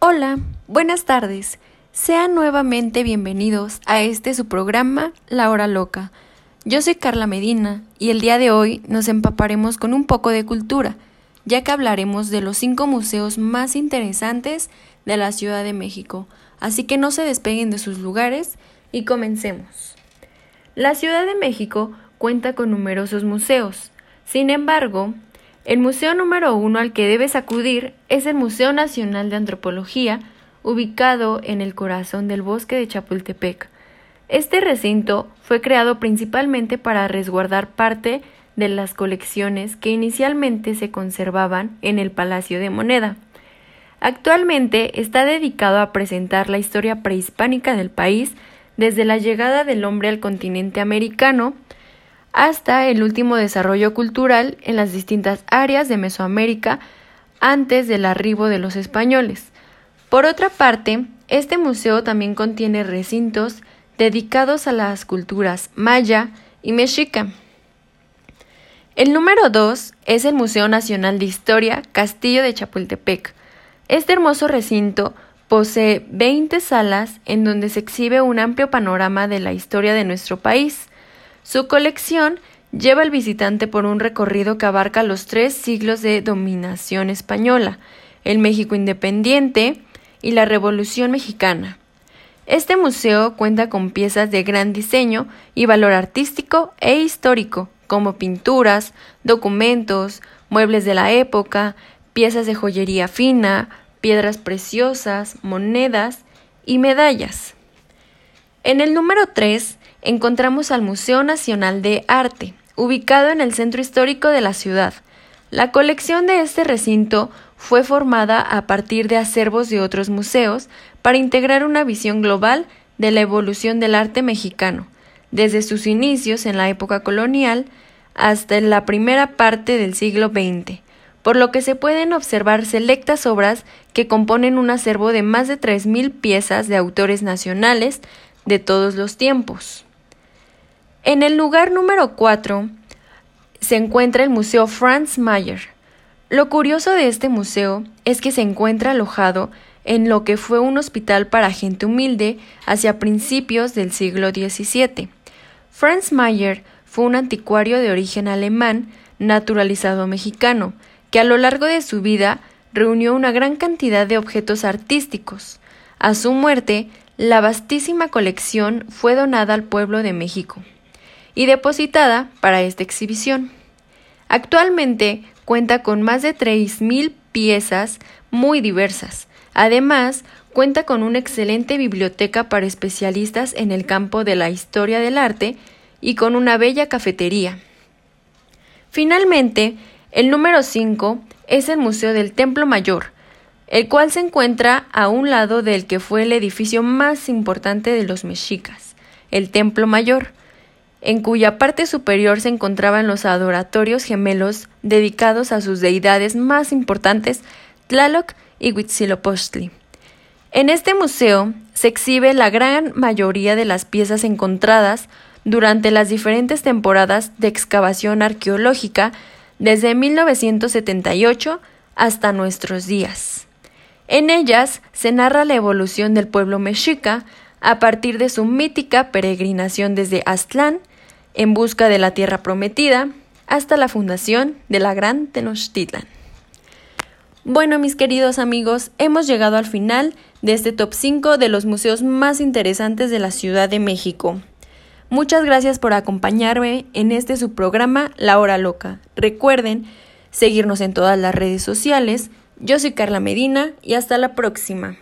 Hola, buenas tardes. Sean nuevamente bienvenidos a este su programa La Hora Loca. Yo soy Carla Medina y el día de hoy nos empaparemos con un poco de cultura, ya que hablaremos de los cinco museos más interesantes de la Ciudad de México. Así que no se despeguen de sus lugares y comencemos. La Ciudad de México cuenta con numerosos museos. Sin embargo, el museo número uno al que debes acudir es el Museo Nacional de Antropología, ubicado en el corazón del bosque de Chapultepec. Este recinto fue creado principalmente para resguardar parte de las colecciones que inicialmente se conservaban en el Palacio de Moneda. Actualmente está dedicado a presentar la historia prehispánica del país desde la llegada del hombre al continente americano hasta el último desarrollo cultural en las distintas áreas de Mesoamérica antes del arribo de los españoles. Por otra parte, este museo también contiene recintos dedicados a las culturas maya y mexica. El número 2 es el Museo Nacional de Historia Castillo de Chapultepec. Este hermoso recinto posee 20 salas en donde se exhibe un amplio panorama de la historia de nuestro país. Su colección lleva al visitante por un recorrido que abarca los tres siglos de dominación española, el México independiente y la Revolución mexicana. Este museo cuenta con piezas de gran diseño y valor artístico e histórico, como pinturas, documentos, muebles de la época, piezas de joyería fina, piedras preciosas, monedas y medallas. En el número 3 encontramos al Museo Nacional de Arte, ubicado en el centro histórico de la ciudad. La colección de este recinto fue formada a partir de acervos de otros museos para integrar una visión global de la evolución del arte mexicano, desde sus inicios en la época colonial hasta la primera parte del siglo XX, por lo que se pueden observar selectas obras que componen un acervo de más de 3.000 piezas de autores nacionales de todos los tiempos. En el lugar número 4 se encuentra el Museo Franz Mayer. Lo curioso de este museo es que se encuentra alojado en lo que fue un hospital para gente humilde hacia principios del siglo XVII. Franz Mayer fue un anticuario de origen alemán naturalizado mexicano, que a lo largo de su vida reunió una gran cantidad de objetos artísticos. A su muerte, la vastísima colección fue donada al pueblo de México y depositada para esta exhibición. Actualmente cuenta con más de 3.000 piezas muy diversas. Además, cuenta con una excelente biblioteca para especialistas en el campo de la historia del arte y con una bella cafetería. Finalmente, el número 5 es el Museo del Templo Mayor, el cual se encuentra a un lado del que fue el edificio más importante de los mexicas, el Templo Mayor, en cuya parte superior se encontraban los adoratorios gemelos dedicados a sus deidades más importantes, Tlaloc y Huitzilopochtli. En este museo se exhibe la gran mayoría de las piezas encontradas durante las diferentes temporadas de excavación arqueológica desde 1978 hasta nuestros días. En ellas se narra la evolución del pueblo mexica a partir de su mítica peregrinación desde Aztlán en busca de la tierra prometida hasta la fundación de la Gran Tenochtitlan. Bueno, mis queridos amigos, hemos llegado al final de este top 5 de los museos más interesantes de la Ciudad de México. Muchas gracias por acompañarme en este su programa La Hora Loca. Recuerden seguirnos en todas las redes sociales. Yo soy Carla Medina y hasta la próxima.